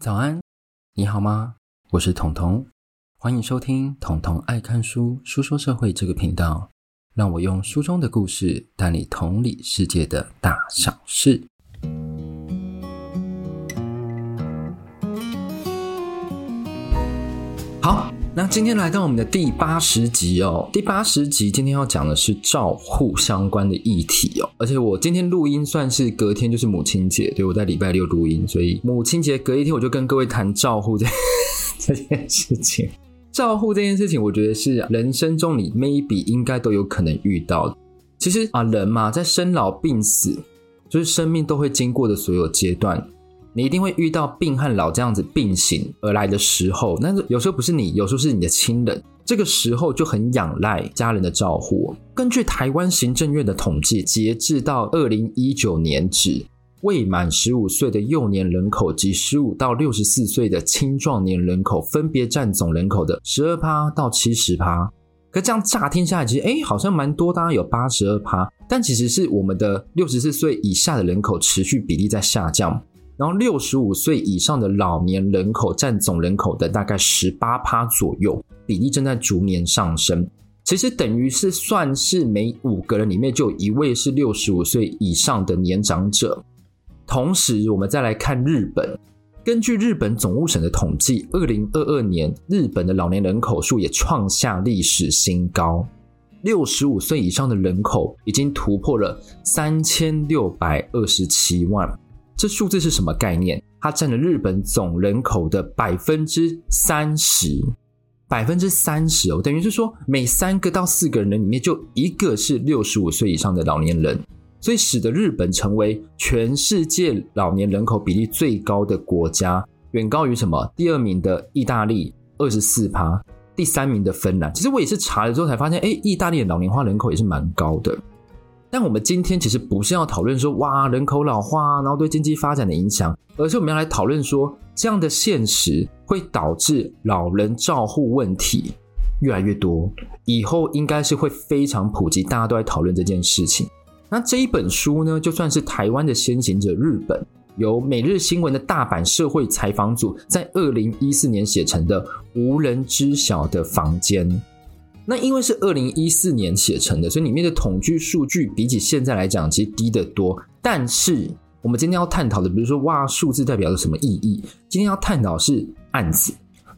早安，你好吗？我是彤彤，欢迎收听彤彤爱看书书说社会这个频道，让我用书中的故事带你同理世界的大小事。好。那今天来到我们的第八十集哦，第八十集今天要讲的是照护相关的议题哦，而且我今天录音算是隔天就是母亲节，对，我在礼拜六录音，所以母亲节隔一天我就跟各位谈照护这 这件事情。照护这件事情，我觉得是人生中你 maybe 应该都有可能遇到的。其实啊，人嘛，在生老病死，就是生命都会经过的所有阶段。你一定会遇到病和老这样子并行而来的时候，那有时候不是你，有时候是你的亲人。这个时候就很仰赖家人的照护。根据台湾行政院的统计，截至到二零一九年止，未满十五岁的幼年人口及十五到六十四岁的青壮年人口，分别占总人口的十二趴到七十趴。可这样乍听下来，其实诶好像蛮多，大概有八十二趴，但其实是我们的六十四岁以下的人口持续比例在下降。然后，六十五岁以上的老年人口占总人口的大概十八趴左右，比例正在逐年上升。其实等于是算是每五个人里面就有一位是六十五岁以上的年长者。同时，我们再来看日本，根据日本总务省的统计，二零二二年日本的老年人口数也创下历史新高，六十五岁以上的人口已经突破了三千六百二十七万。这数字是什么概念？它占了日本总人口的百分之三十，百分之三十哦，等于是说每三个到四个人里面就一个是六十五岁以上的老年人，所以使得日本成为全世界老年人口比例最高的国家，远高于什么？第二名的意大利二十四趴，第三名的芬兰。其实我也是查了之后才发现，诶，意大利的老年化人口也是蛮高的。但我们今天其实不是要讨论说哇，人口老化，然后对经济发展的影响，而是我们要来讨论说，这样的现实会导致老人照护问题越来越多，以后应该是会非常普及，大家都在讨论这件事情。那这一本书呢，就算是台湾的先行者日本，由每日新闻的大阪社会采访组在二零一四年写成的《无人知晓的房间》。那因为是二零一四年写成的，所以里面的统计数据比起现在来讲，其实低得多。但是我们今天要探讨的，比如说哇，数字代表了什么意义？今天要探讨是案子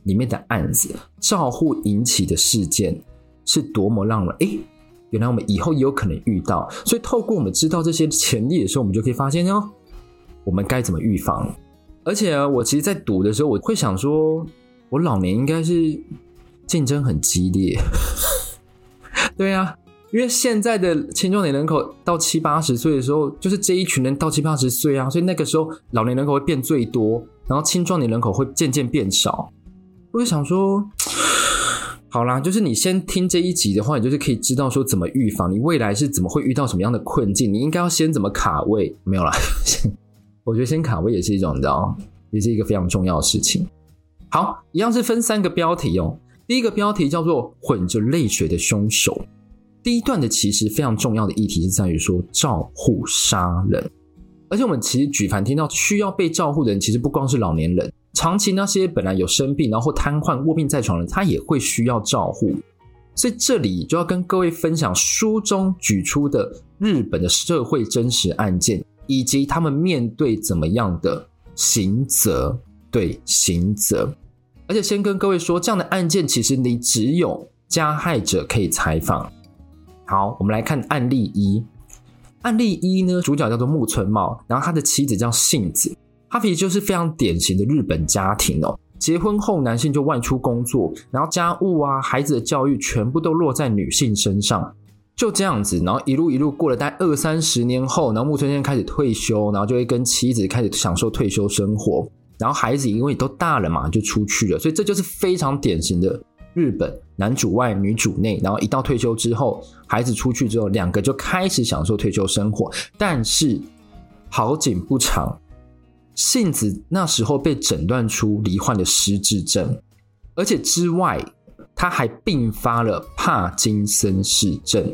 里面的案子，照护引起的事件是多么让人诶，原来我们以后也有可能遇到。所以透过我们知道这些潜力的时候，我们就可以发现哦，我们该怎么预防。而且啊，我其实，在读的时候，我会想说，我老年应该是。竞争很激烈，对啊，因为现在的青壮年人口到七八十岁的时候，就是这一群人到七八十岁啊，所以那个时候老年人口会变最多，然后青壮年人口会渐渐变少。我就想说，好啦，就是你先听这一集的话，你就是可以知道说怎么预防，你未来是怎么会遇到什么样的困境，你应该要先怎么卡位。没有啦，我觉得先卡位也是一种，你知道，也是一个非常重要的事情。好，一样是分三个标题哦。第一个标题叫做“混着泪水的凶手”。第一段的其实非常重要的议题是在于说照护杀人，而且我们其实举凡听到需要被照护的人，其实不光是老年人，长期那些本来有生病然后瘫痪卧病在床的人，他也会需要照护。所以这里就要跟各位分享书中举出的日本的社会真实案件，以及他们面对怎么样的刑责，对，刑责。而且先跟各位说，这样的案件其实你只有加害者可以采访。好，我们来看案例一。案例一呢，主角叫做木村茂，然后他的妻子叫幸子。他其实就是非常典型的日本家庭哦。结婚后，男性就外出工作，然后家务啊、孩子的教育全部都落在女性身上。就这样子，然后一路一路过了大概二三十年后，然后木村先生开始退休，然后就会跟妻子开始享受退休生活。然后孩子因为都大了嘛，就出去了，所以这就是非常典型的日本男主外女主内。然后一到退休之后，孩子出去之后，两个就开始享受退休生活。但是好景不长，杏子那时候被诊断出罹患的失智症，而且之外，他还并发了帕金森氏症。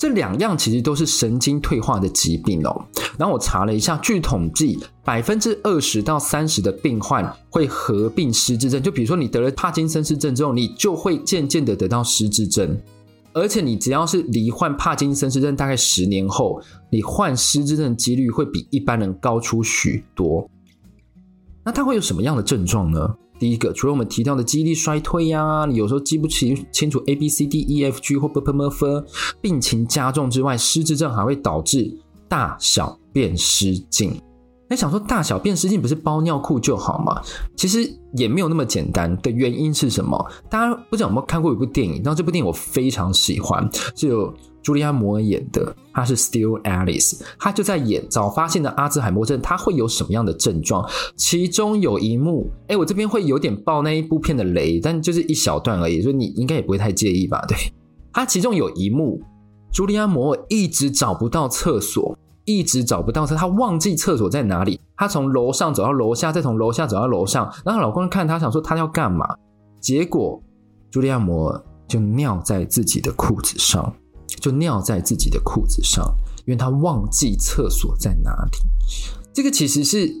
这两样其实都是神经退化的疾病哦。然后我查了一下，据统计，百分之二十到三十的病患会合并失智症。就比如说你得了帕金森氏症之后，你就会渐渐的得到失智症。而且你只要是罹患帕金森氏症，大概十年后，你患失智症的几率会比一般人高出许多。那它会有什么样的症状呢？第一个，除了我们提到的记忆力衰退呀、你有时候记不清清楚 A B C D E F G 或 B P M F，病情加重之外，失智症还会导致大小便失禁。那想说大小便失禁不是包尿裤就好吗？其实也没有那么简单。的原因是什么？大家不知道有没有看过一部电影？然这部电影我非常喜欢，是有茱莉亚·摩尔演的，她是 Still Alice，她就在演早发现的阿兹海默症，她会有什么样的症状？其中有一幕，哎，我这边会有点爆那一部片的雷，但就是一小段而已，所以你应该也不会太介意吧？对，她其中有一幕，茱莉亚·摩尔一直找不到厕所。一直找不到他，他忘记厕所在哪里。他从楼上走到楼下，再从楼下走到楼上。然后老公看他，想说他要干嘛？结果茱莉亚·摩尔就尿在自己的裤子上，就尿在自己的裤子上，因为他忘记厕所在哪里。这个其实是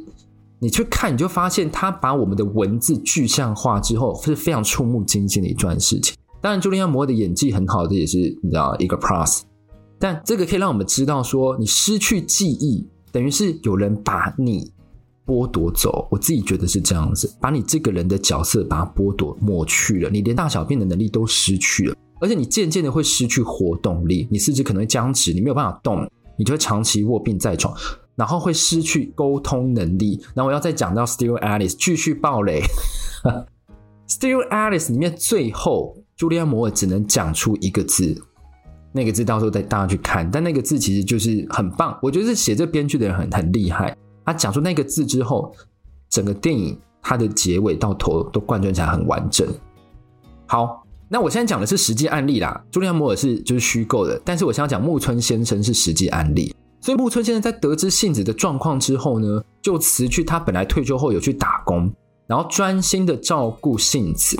你去看，你就发现他把我们的文字具象化之后，是非常触目惊心的一段事情。当然，茱莉亚·摩的演技很好，这也是你知道一个 plus。但这个可以让我们知道，说你失去记忆，等于是有人把你剥夺走。我自己觉得是这样子，把你这个人的角色把它剥夺抹去了，你连大小便的能力都失去了，而且你渐渐的会失去活动力，你四肢可能会僵直，你没有办法动，你就会长期卧病在床，然后会失去沟通能力。然后我要再讲到 Still Alice，继续爆雷。Still Alice 里面最后，茱莉亚·摩尔只能讲出一个字。那个字到时候带大家去看，但那个字其实就是很棒。我觉得是写这编剧的人很很厉害。他讲出那个字之后，整个电影它的结尾到头都贯穿起来很完整。好，那我现在讲的是实际案例啦。茱莉安·摩尔是就是虚构的，但是我现在讲木村先生是实际案例。所以木村先生在得知杏子的状况之后呢，就辞去他本来退休后有去打工，然后专心的照顾杏子，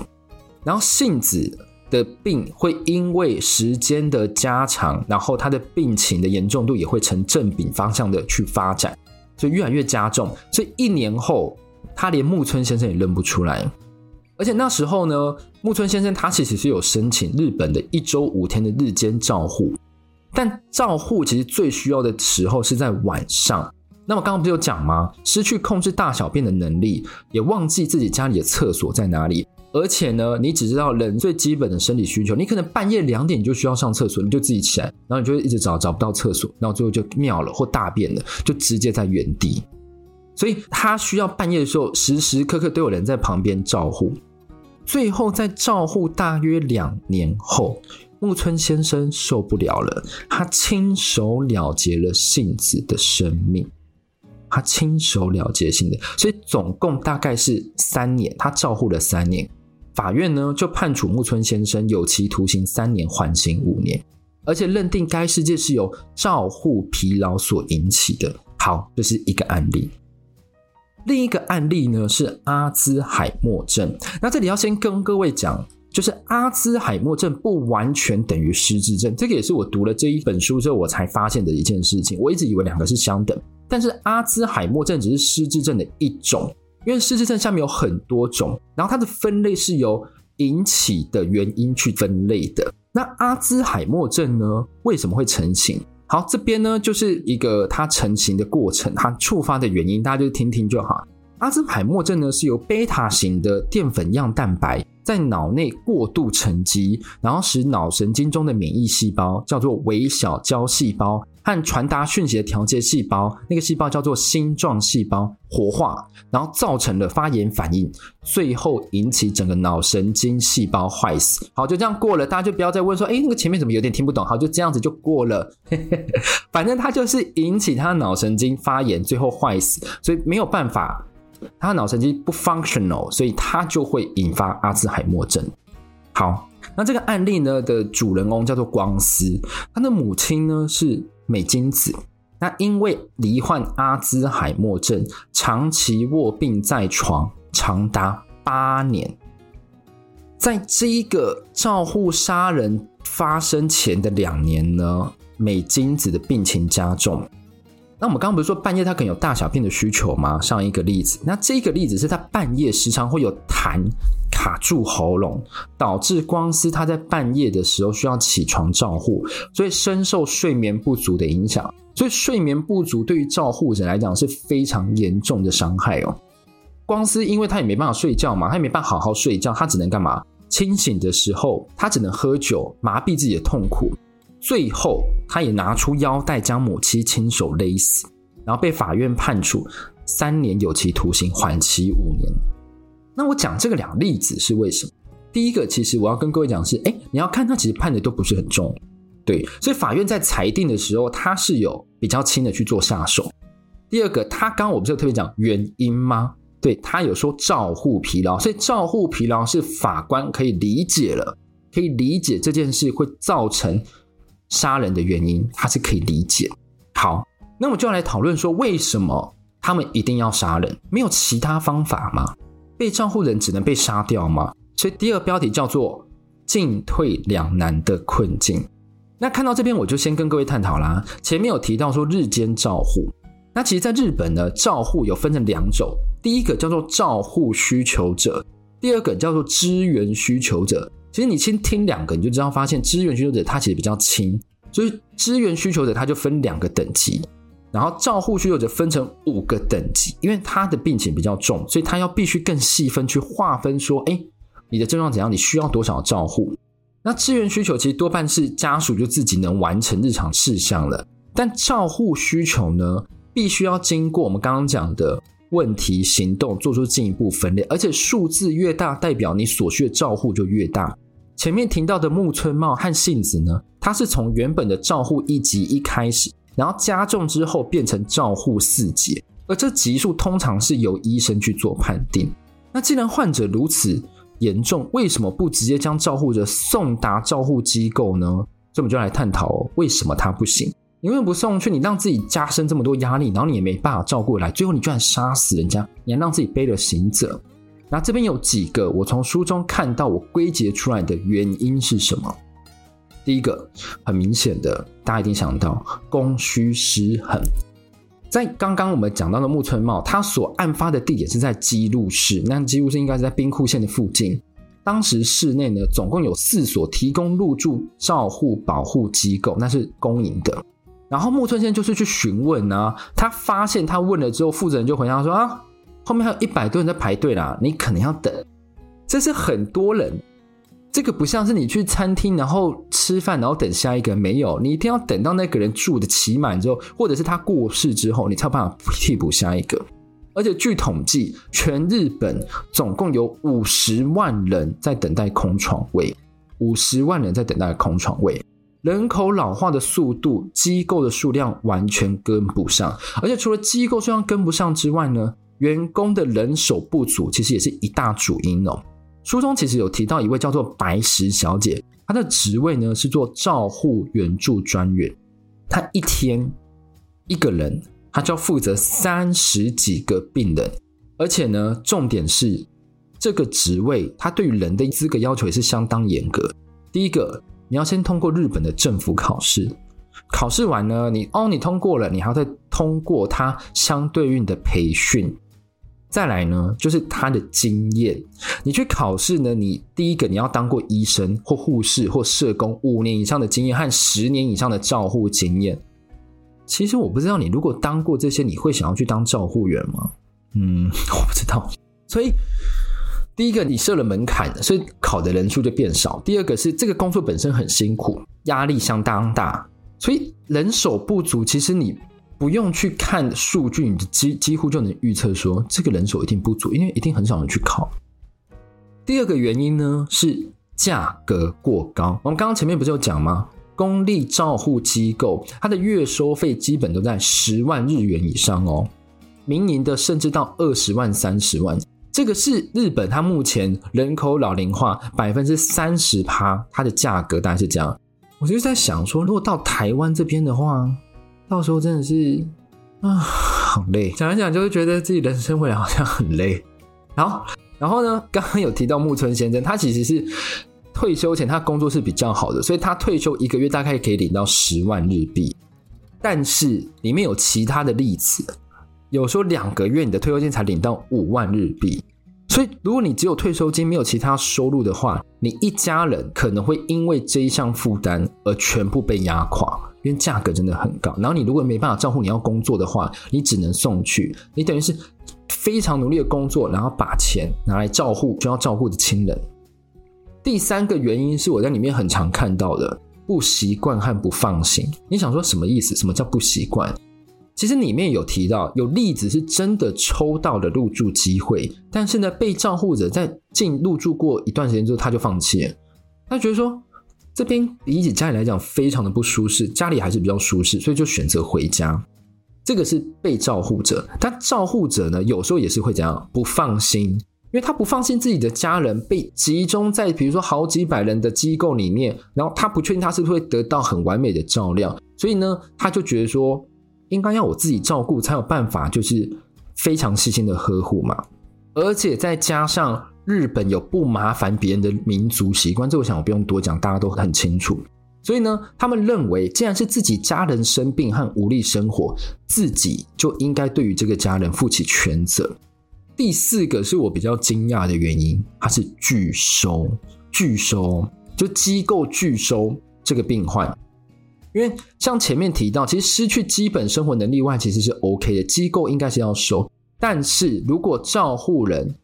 然后杏子。的病会因为时间的加长，然后他的病情的严重度也会呈正比方向的去发展，所以越来越加重。所以一年后，他连木村先生也认不出来。而且那时候呢，木村先生他其实是有申请日本的一周五天的日间照护，但照护其实最需要的时候是在晚上。那么刚刚不是有讲吗？失去控制大小便的能力，也忘记自己家里的厕所在哪里。而且呢，你只知道人最基本的生理需求，你可能半夜两点你就需要上厕所，你就自己起来，然后你就一直找找不到厕所，然后最后就尿了或大便了，就直接在原地。所以他需要半夜的时候，时时刻刻都有人在旁边照护。最后在照护大约两年后，木村先生受不了了，他亲手了结了杏子的生命。他亲手了结杏子，所以总共大概是三年，他照护了三年。法院呢，就判处木村先生有期徒刑三年，缓刑五年，而且认定该事件是由照护疲劳所引起的。好，这是一个案例。另一个案例呢，是阿兹海默症。那这里要先跟各位讲，就是阿兹海默症不完全等于失智症，这个也是我读了这一本书之后我才发现的一件事情。我一直以为两个是相等，但是阿兹海默症只是失智症的一种。因为失智症下面有很多种，然后它的分类是由引起的原因去分类的。那阿兹海默症呢，为什么会成型？好，这边呢就是一个它成型的过程，它触发的原因，大家就听听就好。阿兹海默症呢是由贝塔型的淀粉样蛋白在脑内过度沉积，然后使脑神经中的免疫细胞叫做微小胶细胞。和传达讯息的调节细胞，那个细胞叫做星状细胞，活化，然后造成了发炎反应，最后引起整个脑神经细胞坏死。好，就这样过了，大家就不要再问说，哎，那个前面怎么有点听不懂？好，就这样子就过了。反正它就是引起它脑神经发炎，最后坏死，所以没有办法，它脑神经不 functional，所以它就会引发阿兹海默症。好，那这个案例呢的主人公叫做光司，他的母亲呢是。美金子，那因为罹患阿兹海默症，长期卧病在床，长达八年。在这一个照护杀人发生前的两年呢，美金子的病情加重。那我们刚刚不是说半夜他可能有大小便的需求吗？上一个例子，那这个例子是他半夜时常会有痰卡住喉咙，导致光司他在半夜的时候需要起床照护，所以深受睡眠不足的影响。所以睡眠不足对于照护者来讲是非常严重的伤害哦。光司因为他也没办法睡觉嘛，他也没办法好好睡觉，他只能干嘛？清醒的时候他只能喝酒麻痹自己的痛苦。最后，他也拿出腰带将母亲亲手勒死，然后被法院判处三年有期徒刑，缓期五年。那我讲这个两个例子是为什么？第一个，其实我要跟各位讲是，哎，你要看他其实判的都不是很重，对，所以法院在裁定的时候，他是有比较轻的去做下手。第二个，他刚刚我不是特别讲原因吗？对，他有说照护疲劳，所以照护疲劳是法官可以理解了，可以理解这件事会造成。杀人的原因，他是可以理解。好，那我就要来讨论说，为什么他们一定要杀人？没有其他方法吗？被照护人只能被杀掉吗？所以第二标题叫做“进退两难的困境”。那看到这边，我就先跟各位探讨啦。前面有提到说日间照护，那其实在日本呢，照护有分成两种，第一个叫做照护需求者，第二个叫做支援需求者。其实你先听两个，你就知道发现支援需求者他其实比较轻，所以支援需求者他就分两个等级，然后照护需求者分成五个等级，因为他的病情比较重，所以他要必须更细分去划分说，哎，你的症状怎样，你需要多少照护？那支援需求其实多半是家属就自己能完成日常事项了，但照护需求呢，必须要经过我们刚刚讲的。问题行动做出进一步分类，而且数字越大，代表你所需的照护就越大。前面提到的木村茂和杏子呢，它是从原本的照护一级一开始，然后加重之后变成照护四级，而这级数通常是由医生去做判定。那既然患者如此严重，为什么不直接将照护者送达照护机构呢？所以我们就来探讨哦，为什么他不行？你为什么不送去？你让自己加深这么多压力，然后你也没办法照顾来，最后你居然杀死人家，你还让自己背了刑责。那这边有几个我从书中看到我归结出来的原因是什么？第一个很明显的，大家一定想到供需失衡。在刚刚我们讲到的木村茂，他所案发的地点是在姬路市，那姬路市应该是在兵库县的附近。当时市内呢，总共有四所提供入住照护保护机构，那是公营的。然后木村先生就是去询问啊，他发现他问了之后，负责人就回答说啊，后面还有一百多人在排队啦，你可能要等。这是很多人，这个不像是你去餐厅然后吃饭然后等下一个，没有，你一定要等到那个人住的期满之后，或者是他过世之后，你才有办法替补下一个。而且据统计，全日本总共有五十万人在等待空床位，五十万人在等待空床位。人口老化的速度，机构的数量完全跟不上，而且除了机构数量跟不上之外呢，员工的人手不足，其实也是一大主因哦。书中其实有提到一位叫做白石小姐，她的职位呢是做照护援助专员，她一天一个人，她就要负责三十几个病人，而且呢，重点是这个职位，她对于人的资格要求也是相当严格。第一个。你要先通过日本的政府考试，考试完呢，你哦，你通过了，你还要再通过他相对应的培训。再来呢，就是他的经验。你去考试呢，你第一个你要当过医生或护士或社工五年以上的经验和十年以上的照护经验。其实我不知道你如果当过这些，你会想要去当照护员吗？嗯，我不知道。所以。第一个，你设了门槛，所以考的人数就变少。第二个是这个工作本身很辛苦，压力相当大，所以人手不足。其实你不用去看数据，你几几乎就能预测说这个人手一定不足，因为一定很少人去考。第二个原因呢是价格过高。我们刚刚前面不是有讲吗？公立照护机构它的月收费基本都在十万日元以上哦，民营的甚至到二十万、三十万。这个是日本，它目前人口老龄化百分之三十趴，它的价格大概是这样。我就在想说，如果到台湾这边的话，到时候真的是啊，好累。讲一讲就会觉得自己人生未来好像很累。然后，然后呢，刚刚有提到木村先生，他其实是退休前他工作是比较好的，所以他退休一个月大概可以领到十万日币。但是里面有其他的例子，有说两个月你的退休金才领到五万日币。所以如果你只有退休金没有其他收入的话，你一家人可能会因为这一项负担而全部被压垮，因为价格真的很高。然后你如果没办法照顾你要工作的话，你只能送去，你等于是非常努力的工作，然后把钱拿来照顾需要照顾的亲人。第三个原因是我在里面很常看到的不习惯和不放心。你想说什么意思？什么叫不习惯？其实里面有提到有例子是真的抽到了入住机会，但是呢，被照护者在进入住过一段时间之后他就放弃了。他觉得说这边比起家里来讲非常的不舒适，家里还是比较舒适，所以就选择回家。这个是被照护者，但照护者呢，有时候也是会这样不放心。因为他不放心自己的家人被集中在比如说好几百人的机构里面，然后他不确定他是不是会得到很完美的照料，所以呢，他就觉得说应该要我自己照顾才有办法，就是非常细心的呵护嘛。而且再加上日本有不麻烦别人的民族习惯，这我想我不用多讲，大家都很清楚。所以呢，他们认为既然是自己家人生病和无力生活，自己就应该对于这个家人负起全责。第四个是我比较惊讶的原因，它是拒收，拒收就机构拒收这个病患，因为像前面提到，其实失去基本生活能力外，其实是 OK 的，机构应该是要收。但是如果照护人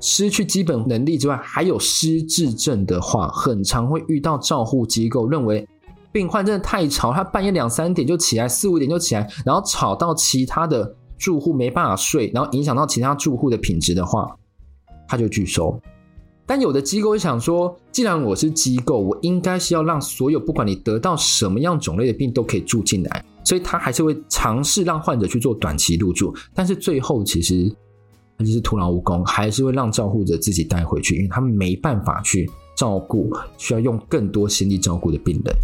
失去基本能力之外，还有失智症的话，很常会遇到照护机构认为病患真的太吵，他半夜两三点就起来，四五点就起来，然后吵到其他的。住户没办法睡，然后影响到其他住户的品质的话，他就拒收。但有的机构会想说，既然我是机构，我应该是要让所有不管你得到什么样种类的病都可以住进来，所以他还是会尝试让患者去做短期入住。但是最后其实他就是徒劳无功，还是会让照护者自己带回去，因为他们没办法去照顾需要用更多心力照顾的病人。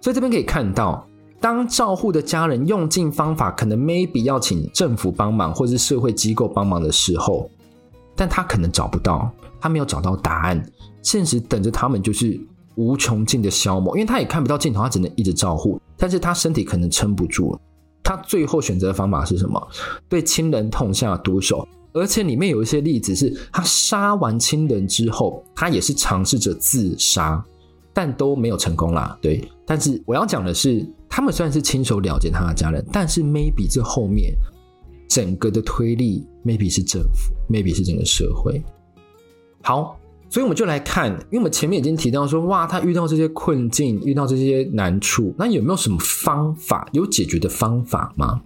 所以这边可以看到。当照护的家人用尽方法，可能 maybe 要请政府帮忙或是社会机构帮忙的时候，但他可能找不到，他没有找到答案，现实等着他们就是无穷尽的消磨，因为他也看不到尽头，他只能一直照护，但是他身体可能撑不住了，他最后选择的方法是什么？对亲人痛下毒手，而且里面有一些例子是他杀完亲人之后，他也是尝试着自杀。但都没有成功啦，对。但是我要讲的是，他们虽然是亲手了结他的家人，但是 maybe 这后面整个的推力，maybe 是政府，maybe 是整个社会。好，所以我们就来看，因为我们前面已经提到说，哇，他遇到这些困境，遇到这些难处，那有没有什么方法，有解决的方法吗？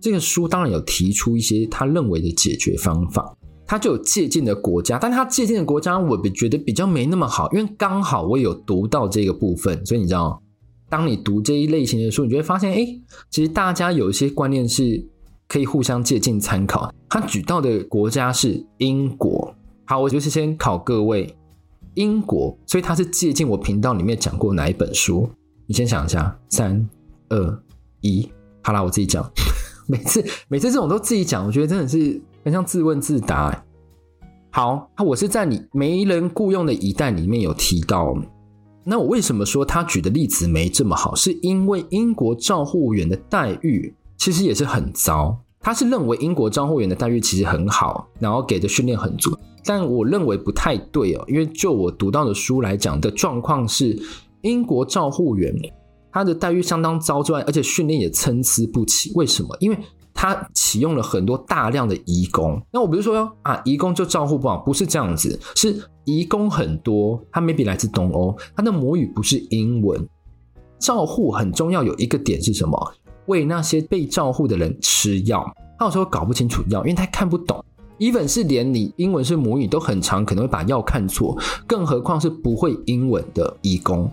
这个书当然有提出一些他认为的解决方法。他就有借鉴的国家，但他借鉴的国家，我觉得比较没那么好，因为刚好我有读到这个部分，所以你知道，当你读这一类型的书，你就会发现，哎，其实大家有一些观念是可以互相借鉴参考。他举到的国家是英国，好，我就是先考各位英国，所以他是借鉴我频道里面讲过哪一本书？你先想一下，三二一，好啦，我自己讲，每次每次这种都自己讲，我觉得真的是。很像自问自答欸。好，我是在你没人雇佣的一代里面有提到。那我为什么说他举的例子没这么好？是因为英国照护员的待遇其实也是很糟。他是认为英国照护员的待遇其实很好，然后给的训练很足，但我认为不太对哦。因为就我读到的书来讲的状况是，英国照护员他的待遇相当糟之外，而且训练也参差不齐。为什么？因为他启用了很多大量的移工，那我不是说啊，移工就照护不好，不是这样子，是移工很多，他 maybe 来自东欧，他的母语不是英文。照护很重要，有一个点是什么？为那些被照护的人吃药，他有时候搞不清楚药，因为他看不懂。even 是连你英文是母语都很长，可能会把药看错，更何况是不会英文的义工。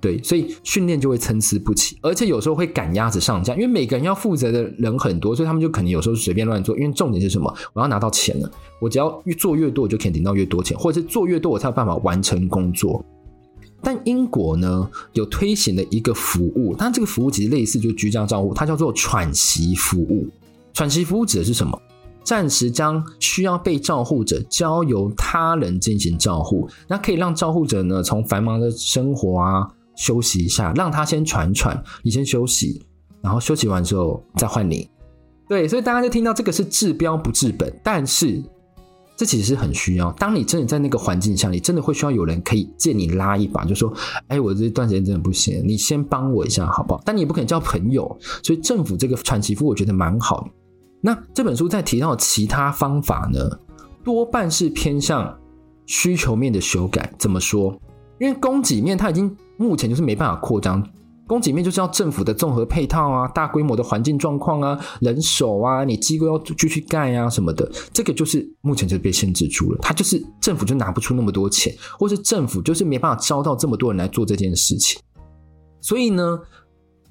对，所以训练就会参差不齐，而且有时候会赶鸭子上架，因为每个人要负责的人很多，所以他们就可能有时候随便乱做。因为重点是什么？我要拿到钱了，我只要越做越多，我就可以领到越多钱，或者是做越多，我才有办法完成工作。但英国呢，有推行了一个服务，但这个服务其实类似就居家照护，它叫做喘息服务。喘息服务指的是什么？暂时将需要被照护者交由他人进行照护，那可以让照护者呢从繁忙的生活啊休息一下，让他先喘喘，你先休息，然后休息完之后再换你。对，所以大家就听到这个是治标不治本，但是。这其实是很需要。当你真的在那个环境下，你真的会需要有人可以借你拉一把，就说：“哎，我这段时间真的不行，你先帮我一下，好不好？”但你也不可能叫朋友，所以政府这个喘息服我觉得蛮好的。那这本书在提到其他方法呢，多半是偏向需求面的修改。怎么说？因为供给面它已经目前就是没办法扩张。供给面就是要政府的综合配套啊，大规模的环境状况啊，人手啊，你机构要继续盖啊什么的，这个就是目前就被限制住了。它就是政府就拿不出那么多钱，或是政府就是没办法招到这么多人来做这件事情。所以呢，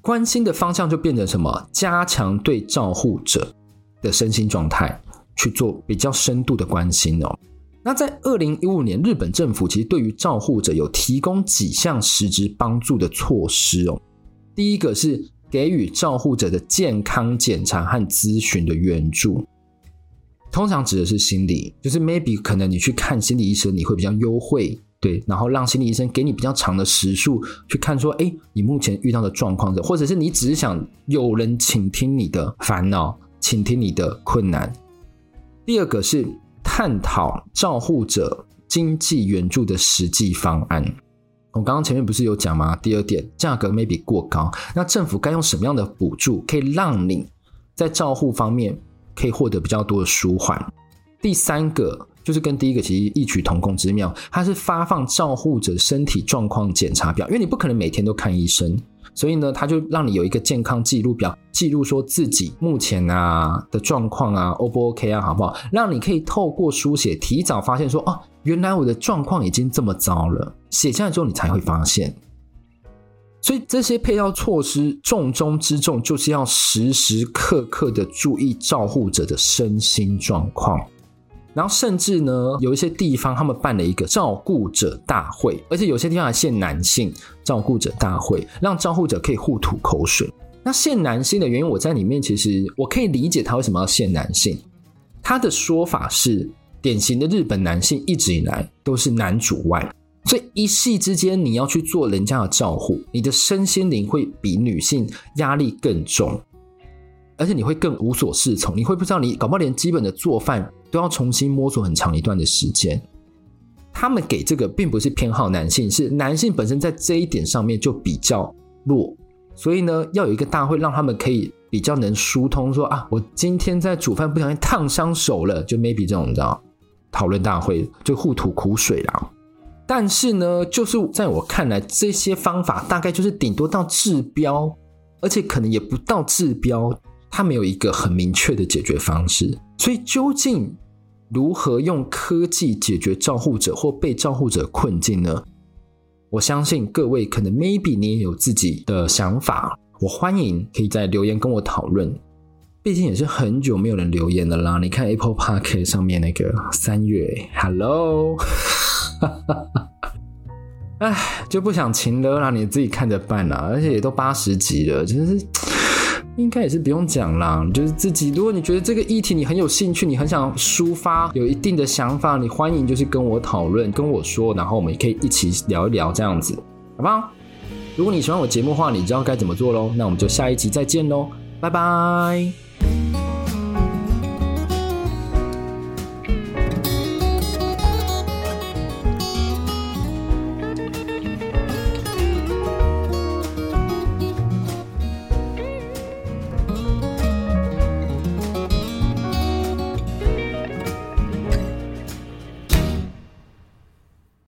关心的方向就变成什么？加强对照护者的身心状态去做比较深度的关心哦。那在二零一五年，日本政府其实对于照护者有提供几项实质帮助的措施哦。第一个是给予照护者的健康检查和咨询的援助，通常指的是心理，就是 maybe 可能你去看心理医生，你会比较优惠，对，然后让心理医生给你比较长的时数去看，说，哎，你目前遇到的状况，或者是你只是想有人倾听你的烦恼，倾听你的困难。第二个是。探讨照护者经济援助的实际方案。我刚刚前面不是有讲吗？第二点，价格 maybe 过高，那政府该用什么样的补助，可以让你在照护方面可以获得比较多的舒缓？第三个就是跟第一个其实异曲同工之妙，它是发放照护者身体状况检查表，因为你不可能每天都看医生。所以呢，他就让你有一个健康记录表，记录说自己目前啊的状况啊，O 不 OK 啊，好不好？让你可以透过书写，提早发现说，哦，原来我的状况已经这么糟了。写下来之后，你才会发现。所以这些配套措施重中之重，就是要时时刻刻的注意照护者的身心状况。然后甚至呢，有一些地方他们办了一个照顾者大会，而且有些地方还限男性照顾者大会，让照顾者可以互吐口水。那限男性的原因，我在里面其实我可以理解他为什么要限男性。他的说法是，典型的日本男性一直以来都是男主外，所以一夕之间你要去做人家的照护，你的身心灵会比女性压力更重。而且你会更无所适从，你会不知道你搞不好连基本的做饭都要重新摸索很长一段的时间。他们给这个并不是偏好男性，是男性本身在这一点上面就比较弱，所以呢，要有一个大会让他们可以比较能疏通说，说啊，我今天在煮饭不小心烫伤手了，就 maybe 这种你知道讨论大会就互吐苦水啦。但是呢，就是在我看来，这些方法大概就是顶多到治标，而且可能也不到治标。它没有一个很明确的解决方式，所以究竟如何用科技解决照护者或被照护者困境呢？我相信各位可能 maybe 你也有自己的想法，我欢迎可以在留言跟我讨论。毕竟也是很久没有人留言了啦。你看 Apple Park 上面那个三月，Hello，哎，就不想勤了，啦你自己看着办啦。而且也都八十级了，真是。应该也是不用讲啦，就是自己。如果你觉得这个议题你很有兴趣，你很想抒发，有一定的想法，你欢迎就是跟我讨论，跟我说，然后我们也可以一起聊一聊这样子，好不好？如果你喜欢我节目的话，你知道该怎么做喽。那我们就下一集再见喽，拜拜。